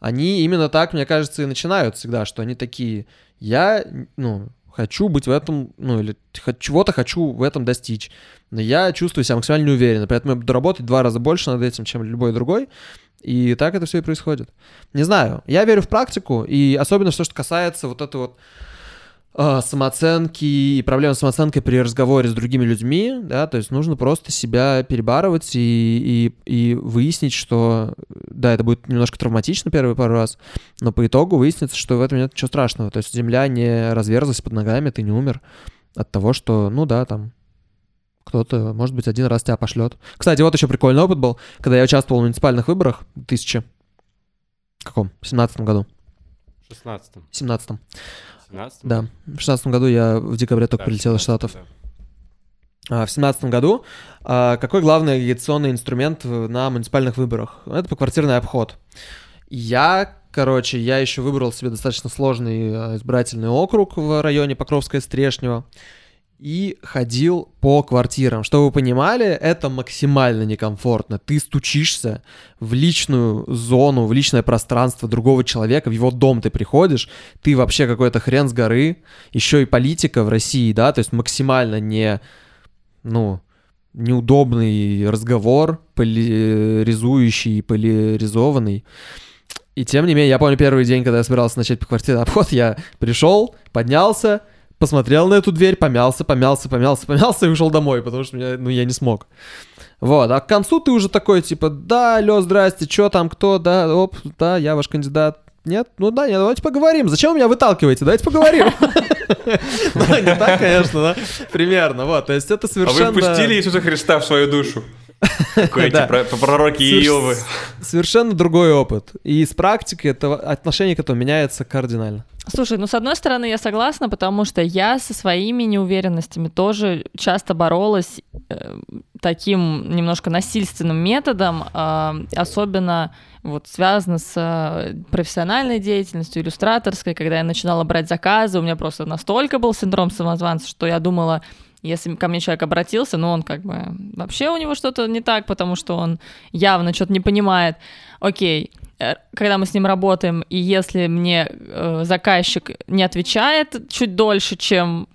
они именно так, мне кажется, и начинают всегда, что они такие, я, ну, хочу быть в этом, ну, или чего-то хочу в этом достичь. Но я чувствую себя максимально неуверенно, поэтому я буду работать два раза больше над этим, чем любой другой. И так это все и происходит. Не знаю, я верю в практику, и особенно все, что касается вот этого вот самооценки и проблемы с самооценкой при разговоре с другими людьми, да, то есть нужно просто себя перебарывать и, и, и выяснить, что, да, это будет немножко травматично первый пару раз, но по итогу выяснится, что в этом нет ничего страшного, то есть земля не разверзлась под ногами, ты не умер от того, что, ну да, там, кто-то, может быть, один раз тебя пошлет. Кстати, вот еще прикольный опыт был, когда я участвовал в муниципальных выборах в 2000... Каком? 17 году. 16 17 17 Да. В 16 году я в декабре только Да, прилетел из 16, Штатов. да. А, В 17 году а, какой главный агитационный инструмент на муниципальных выборах? Это поквартирный обход. Я, короче, я еще выбрал себе достаточно сложный а, избирательный округ в районе Покровская Стрешнева и ходил по квартирам. Чтобы вы понимали, это максимально некомфортно. Ты стучишься в личную зону, в личное пространство другого человека, в его дом ты приходишь, ты вообще какой-то хрен с горы, еще и политика в России, да, то есть максимально не, ну, неудобный разговор, поляризующий, поляризованный. И тем не менее, я помню первый день, когда я собирался начать по квартире обход, я пришел, поднялся, посмотрел на эту дверь, помялся, помялся, помялся, помялся и ушел домой, потому что меня, ну, я не смог. Вот, а к концу ты уже такой, типа, да, алло, здрасте, что там, кто, да, оп, да, я ваш кандидат. Нет? Ну да, нет, давайте поговорим. Зачем вы меня выталкиваете? Давайте поговорим. Ну, не так, конечно, да? Примерно, вот. То есть это А совершенно... вы впустили Иисуса Христа в свою душу? Какой эти пророки Иовы. Совершенно другой опыт. И с практикой это отношение к этому меняется кардинально. Слушай, ну с одной стороны я согласна, потому что я со своими неуверенностями тоже часто боролась э, таким немножко насильственным методом, э, особенно вот связано с э, профессиональной деятельностью, иллюстраторской, когда я начинала брать заказы, у меня просто настолько был синдром самозванца, что я думала, если ко мне человек обратился, ну он как бы вообще у него что-то не так, потому что он явно что-то не понимает. Окей, Э, когда мы с ним работаем, и если мне э, заказчик не отвечает чуть дольше, чем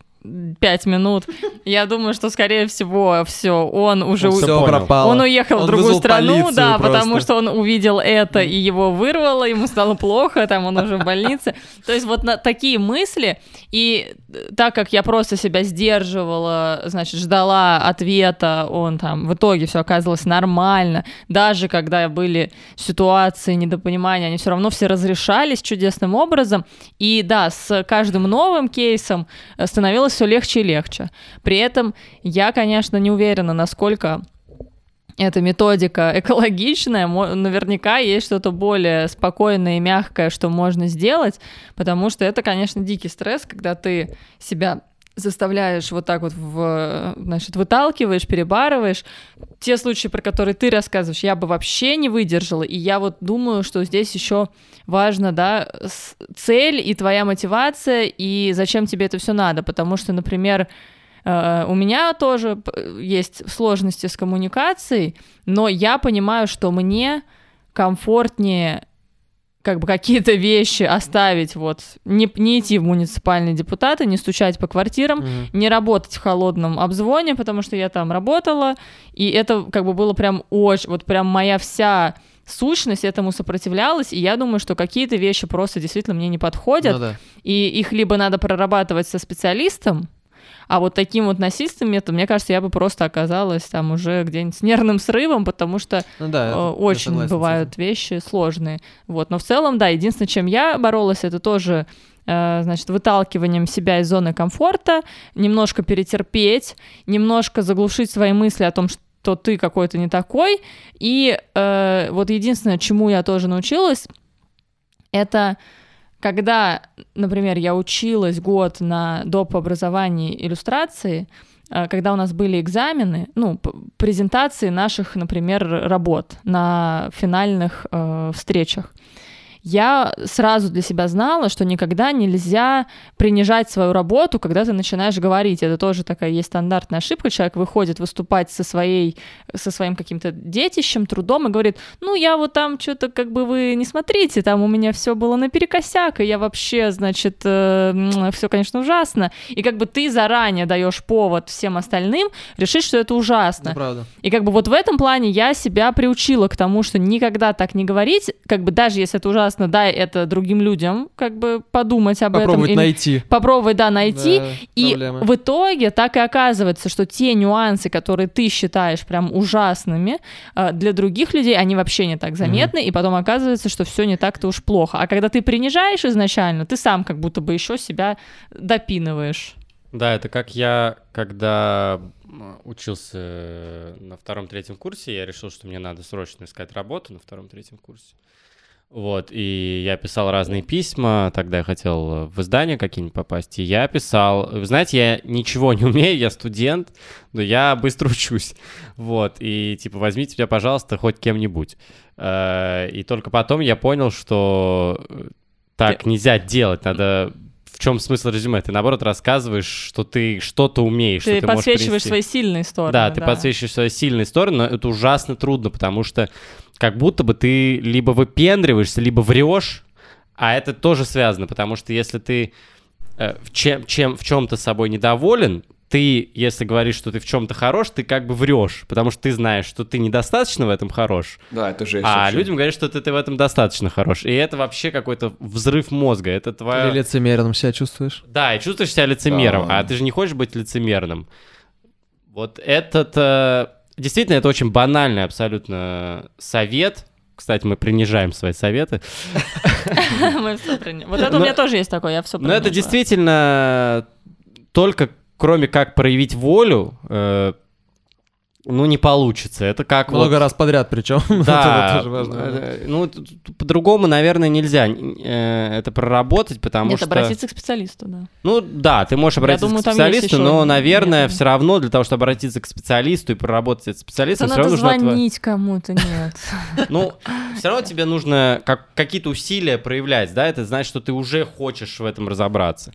пять минут. Я думаю, что, скорее всего, все, он уже он, все пропало. он уехал он в другую страну, да, просто. потому что он увидел это и его вырвало, ему стало плохо, там он уже в больнице. То есть вот на такие мысли, и так как я просто себя сдерживала, значит, ждала ответа, он там в итоге все оказалось нормально, даже когда были ситуации недопонимания, они все равно все разрешались чудесным образом, и да, с каждым новым кейсом становилось становилось все легче и легче. При этом я, конечно, не уверена, насколько эта методика экологичная, наверняка есть что-то более спокойное и мягкое, что можно сделать, потому что это, конечно, дикий стресс, когда ты себя заставляешь вот так вот, в, значит, выталкиваешь, перебарываешь. Те случаи, про которые ты рассказываешь, я бы вообще не выдержала, и я вот думаю, что здесь еще важно, да, цель и твоя мотивация, и зачем тебе это все надо, потому что, например, э, у меня тоже есть сложности с коммуникацией, но я понимаю, что мне комфортнее как бы какие-то вещи оставить, вот, не, не идти в муниципальные депутаты, не стучать по квартирам, mm-hmm. не работать в холодном обзвоне, потому что я там работала, и это как бы было прям очень, вот прям моя вся сущность этому сопротивлялась, и я думаю, что какие-то вещи просто действительно мне не подходят, ну, да. и их либо надо прорабатывать со специалистом, а вот таким вот насильственным методом, мне кажется, я бы просто оказалась там уже где-нибудь с нервным срывом, потому что ну, да, э, очень бывают вещи сложные. Вот. Но в целом, да, единственное, чем я боролась, это тоже э, значит, выталкиванием себя из зоны комфорта, немножко перетерпеть, немножко заглушить свои мысли о том, что ты какой-то не такой. И э, вот единственное, чему я тоже научилась, это когда, например, я училась год на доп. образовании иллюстрации, э, когда у нас были экзамены, ну, презентации наших, например, работ на финальных э, встречах, я сразу для себя знала, что никогда нельзя принижать свою работу, когда ты начинаешь говорить. Это тоже такая есть стандартная ошибка. Человек выходит выступать со, своей, со своим каким-то детищем, трудом и говорит, ну, я вот там что-то как бы вы не смотрите, там у меня все было наперекосяк, и я вообще, значит, э, все, конечно, ужасно. И как бы ты заранее даешь повод всем остальным решить, что это ужасно. правда. И как бы вот в этом плане я себя приучила к тому, что никогда так не говорить, как бы даже если это ужасно, прекрасно дай это другим людям, как бы подумать об Попробовать этом. найти. Попробовать, да, найти. Да, и проблемы. в итоге так и оказывается, что те нюансы, которые ты считаешь прям ужасными, э, для других людей они вообще не так заметны, mm-hmm. и потом оказывается, что все не так-то уж плохо. А когда ты принижаешь изначально, ты сам как будто бы еще себя допинываешь. Да, это как я, когда учился на втором-третьем курсе, я решил, что мне надо срочно искать работу на втором-третьем курсе. Вот, и я писал разные письма, тогда я хотел в издание какие-нибудь попасть, и я писал, вы знаете, я ничего не умею, я студент, но я быстро учусь, вот, и типа возьмите меня, пожалуйста, хоть кем-нибудь. Э, и только потом я понял, что так нельзя делать, надо в чем смысл резюме? Ты, наоборот, рассказываешь, что ты что-то умеешь. Ты что ты подсвечиваешь свои сильные стороны. Да, ты да. подсвечиваешь свои сильные стороны, но это ужасно трудно, потому что как будто бы ты либо выпендриваешься, либо врешь, а это тоже связано, потому что если ты э, в, чем, чем, в чем-то собой недоволен, ты, если говоришь, что ты в чем-то хорош, ты как бы врешь, потому что ты знаешь, что ты недостаточно в этом хорош. Да, это же. А вообще. людям говорят, что ты, ты в этом достаточно хорош. И это вообще какой-то взрыв мозга. Это твоя... Или лицемерным себя чувствуешь. Да, и чувствуешь себя лицемером, да. а ты же не хочешь быть лицемерным. Вот этот э, Действительно, это очень банальный абсолютно совет. Кстати, мы принижаем свои советы. Мы все принижаем. Вот это у меня тоже есть такое, я все Но это действительно только кроме как проявить волю, э, ну, не получится. Это как Много вот... раз подряд причем. Да, Это тоже важно. э, ну, по-другому, наверное, нельзя э, это проработать, потому Нет, что... обратиться к специалисту, да. Ну, да, ты можешь обратиться думаю, к специалисту, еще но, наверное, методы. все равно для того, чтобы обратиться к специалисту и проработать с специалистом, Да все равно нужно... отво- звонить кому-то, нет. Ну, все равно тебе нужно как, какие-то усилия проявлять, да, это значит, что ты уже хочешь в этом разобраться.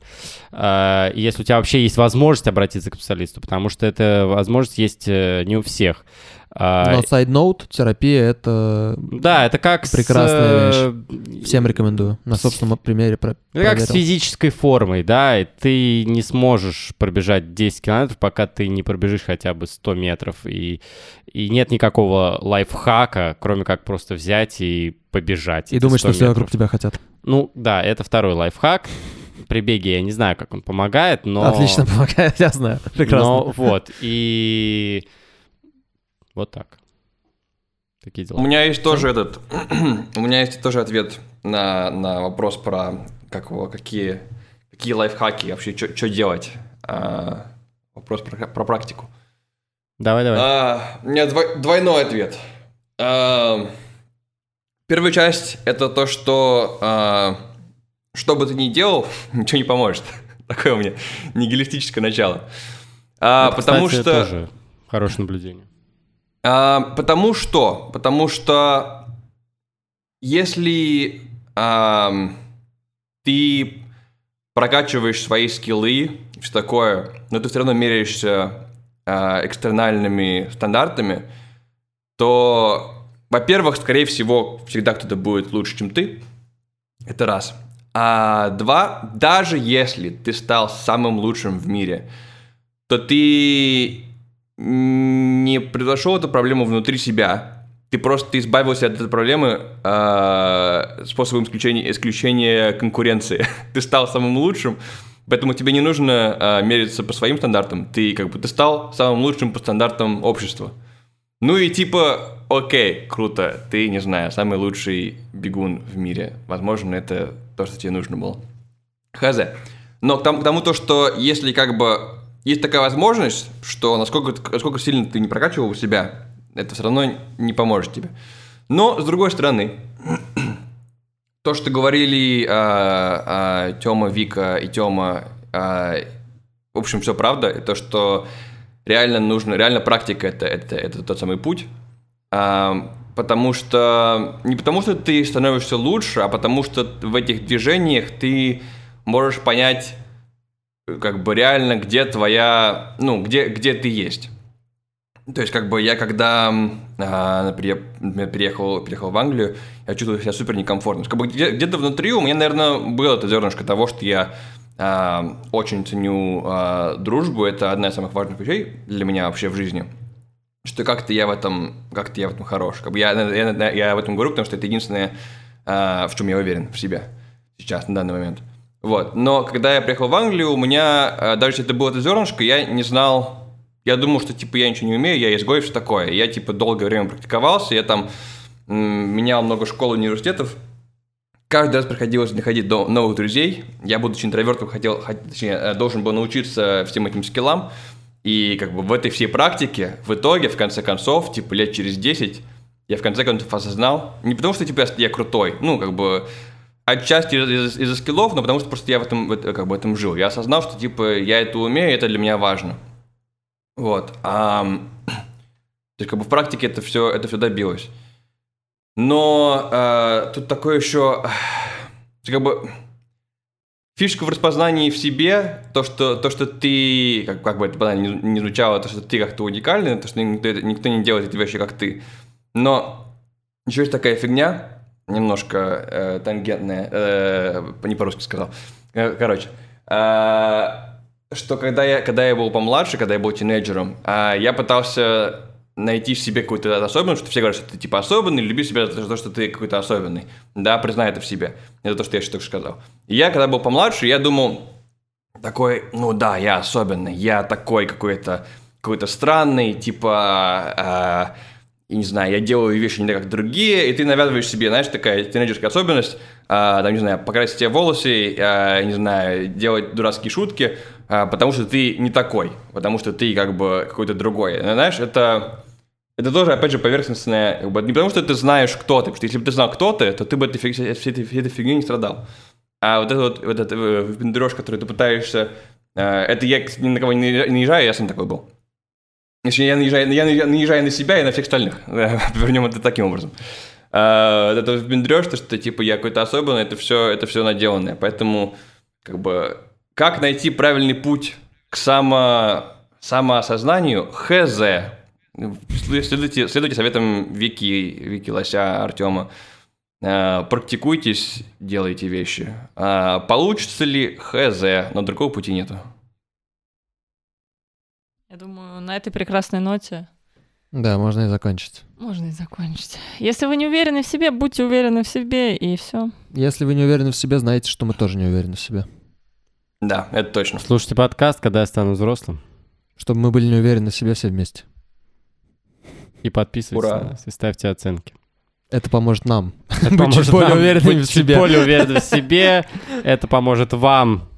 Э, если у тебя вообще есть возможность обратиться к специалисту, потому что эта возможность есть э, не у всех. А, Но сайд-ноут, терапия — это Да, это как с, Прекрасная э, всем рекомендую. На собственном примере про- Это как с физической формой, да, и ты не сможешь пробежать 10 километров, пока ты не пробежишь хотя бы 100 метров, и, и нет никакого лайфхака, кроме как просто взять и побежать. И думать, 100 что все метров. вокруг тебя хотят. Ну, да, это второй лайфхак. При беге я не знаю, как он помогает, но... Отлично помогает, я знаю. Прекрасно. Но вот, и вот так. Такие У дела. меня есть тоже этот, у меня есть тоже ответ на, на вопрос про как какие, какие лайфхаки, вообще что делать. А, вопрос про, про практику. Давай, давай. А, у меня двой- двойной ответ. А, первая часть это то, что а, что бы ты ни делал, ничего не поможет. Такое у меня нигилистическое начало. А, Это, потому кстати, что тоже хорошее наблюдение. А, потому что, потому что если ам, ты прокачиваешь свои скиллы, все такое, но ты все равно меряешься а, экстернальными стандартами, то, во-первых, скорее всего, всегда кто-то будет лучше, чем ты. Это раз. А два, даже если ты стал самым лучшим в мире, то ты не произошел эту проблему внутри себя. Ты просто ты избавился от этой проблемы э, способом исключения, исключения конкуренции. ты стал самым лучшим, поэтому тебе не нужно э, мериться по своим стандартам. Ты как бы ты стал самым лучшим по стандартам общества. Ну и типа, окей, круто, ты, не знаю, самый лучший бегун в мире. Возможно, это то, что тебе нужно было. Хз. Но к тому, к тому то, что если как бы есть такая возможность, что насколько, насколько сильно ты не прокачивал у себя, это все равно не поможет тебе. Но, с другой стороны, то, что говорили а, Тёма, Вика и Тёма, а, в общем, все правда, и то, что реально нужно, реально практика это, это, это тот самый путь. А, потому что, не потому что ты становишься лучше, а потому что в этих движениях ты можешь понять, как бы реально, где твоя, ну, где, где ты есть. То есть, как бы я когда, а, например, переехал, переехал в Англию, я чувствовал себя супер некомфортно. Как бы где- где-то внутри у меня, наверное, было это зернышко того, что я а, очень ценю а, дружбу. Это одна из самых важных вещей для меня вообще в жизни. Что как-то я в этом, как-то я в этом хорош. Как бы я, я, я об этом говорю, потому что это единственное, а, в чем я уверен в себе сейчас, на данный момент. Вот. Но когда я приехал в Англию, у меня, а, даже если это было это зернышко, я не знал, я думал, что, типа, я ничего не умею, я изгой, все такое. Я, типа, долгое время практиковался, я там менял много школ и университетов. Каждый раз приходилось находить до- новых друзей. Я, будучи интровертом, хотел, хот- точнее, э, должен был научиться всем этим скиллам. И как бы в этой всей практике, в итоге, в конце концов, типа лет через 10, я в конце концов осознал, не потому что типа я крутой, ну как бы отчасти из- из-за скиллов, но потому что просто я в этом, в это- как бы, этом жил. Я осознал, что типа я это умею, это для меня важно. Вот. ам, то есть как бы в практике это все, это все добилось. Но э, тут такое еще, как бы фишка в распознании в себе, то, что, то, что ты, как, как бы это банально не, не звучало, то, что ты как-то уникальный, то, что никто, никто не делает эти вещи, как ты. Но еще есть такая фигня, немножко э, тангентная, э, не по-русски сказал. Э, Короче, э, что когда я, когда я был помладше, когда я был тинейджером, э, я пытался найти в себе какую-то особенность, что все говорят, что ты типа особенный, люби себя за то, что ты какой-то особенный. Да, признай это в себе. Это то, что я сейчас только что сказал. И я, когда был помладше, я думал, такой, ну да, я особенный, я такой какой-то какой-то странный, типа, и не знаю, я делаю вещи не так, как другие, и ты навязываешь себе, знаешь, такая тинейджерская особенность, а, там, не знаю, покрасить тебе волосы, а, не знаю, делать дурацкие шутки, а, потому что ты не такой, потому что ты как бы какой-то другой. Знаешь, это, это тоже, опять же, поверхностное, как бы, не потому что ты знаешь, кто ты, потому что если бы ты знал, кто ты, то ты бы этой, всей, этой, всей этой фигней не страдал. А вот этот вот, вот этот впендрёж, который ты пытаешься... Э, это я ни на кого не наезжаю, я сам такой был. Если я наезжаю, я наезжаю на себя и на всех остальных. Вернем это таким образом. А, это впендрёж, то, что типа я какой-то особенный, это все, это все наделанное. Поэтому, как бы, как найти правильный путь к само, самоосознанию? Хз. Следуйте, следуйте советам Вики, Вики Лося, Артема. А, практикуйтесь, делайте вещи. А, получится ли хз, но другого пути нету. Я думаю, на этой прекрасной ноте... Да, можно и закончить. Можно и закончить. Если вы не уверены в себе, будьте уверены в себе, и все. Если вы не уверены в себе, знайте, что мы тоже не уверены в себе. Да, это точно. Слушайте подкаст, когда я стану взрослым. Чтобы мы были не уверены в себе все вместе. И подписывайтесь Ура. на нас, и ставьте оценки. Это поможет нам. Это поможет более нам уверенными в себе. более уверенными в себе. Это поможет вам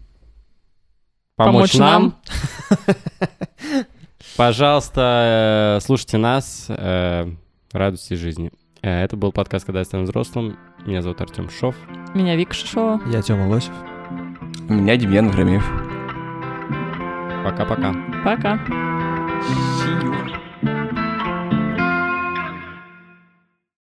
помочь, помочь нам. Пожалуйста, э, слушайте нас, э, радуйтесь жизни. Э, это был подкаст «Когда я стану взрослым». Меня зовут Артем Шов. Меня Вика Шишова. Я Тёма Лосев. Меня Демьян Громеев. Пока-пока. Пока. -пока. Пока.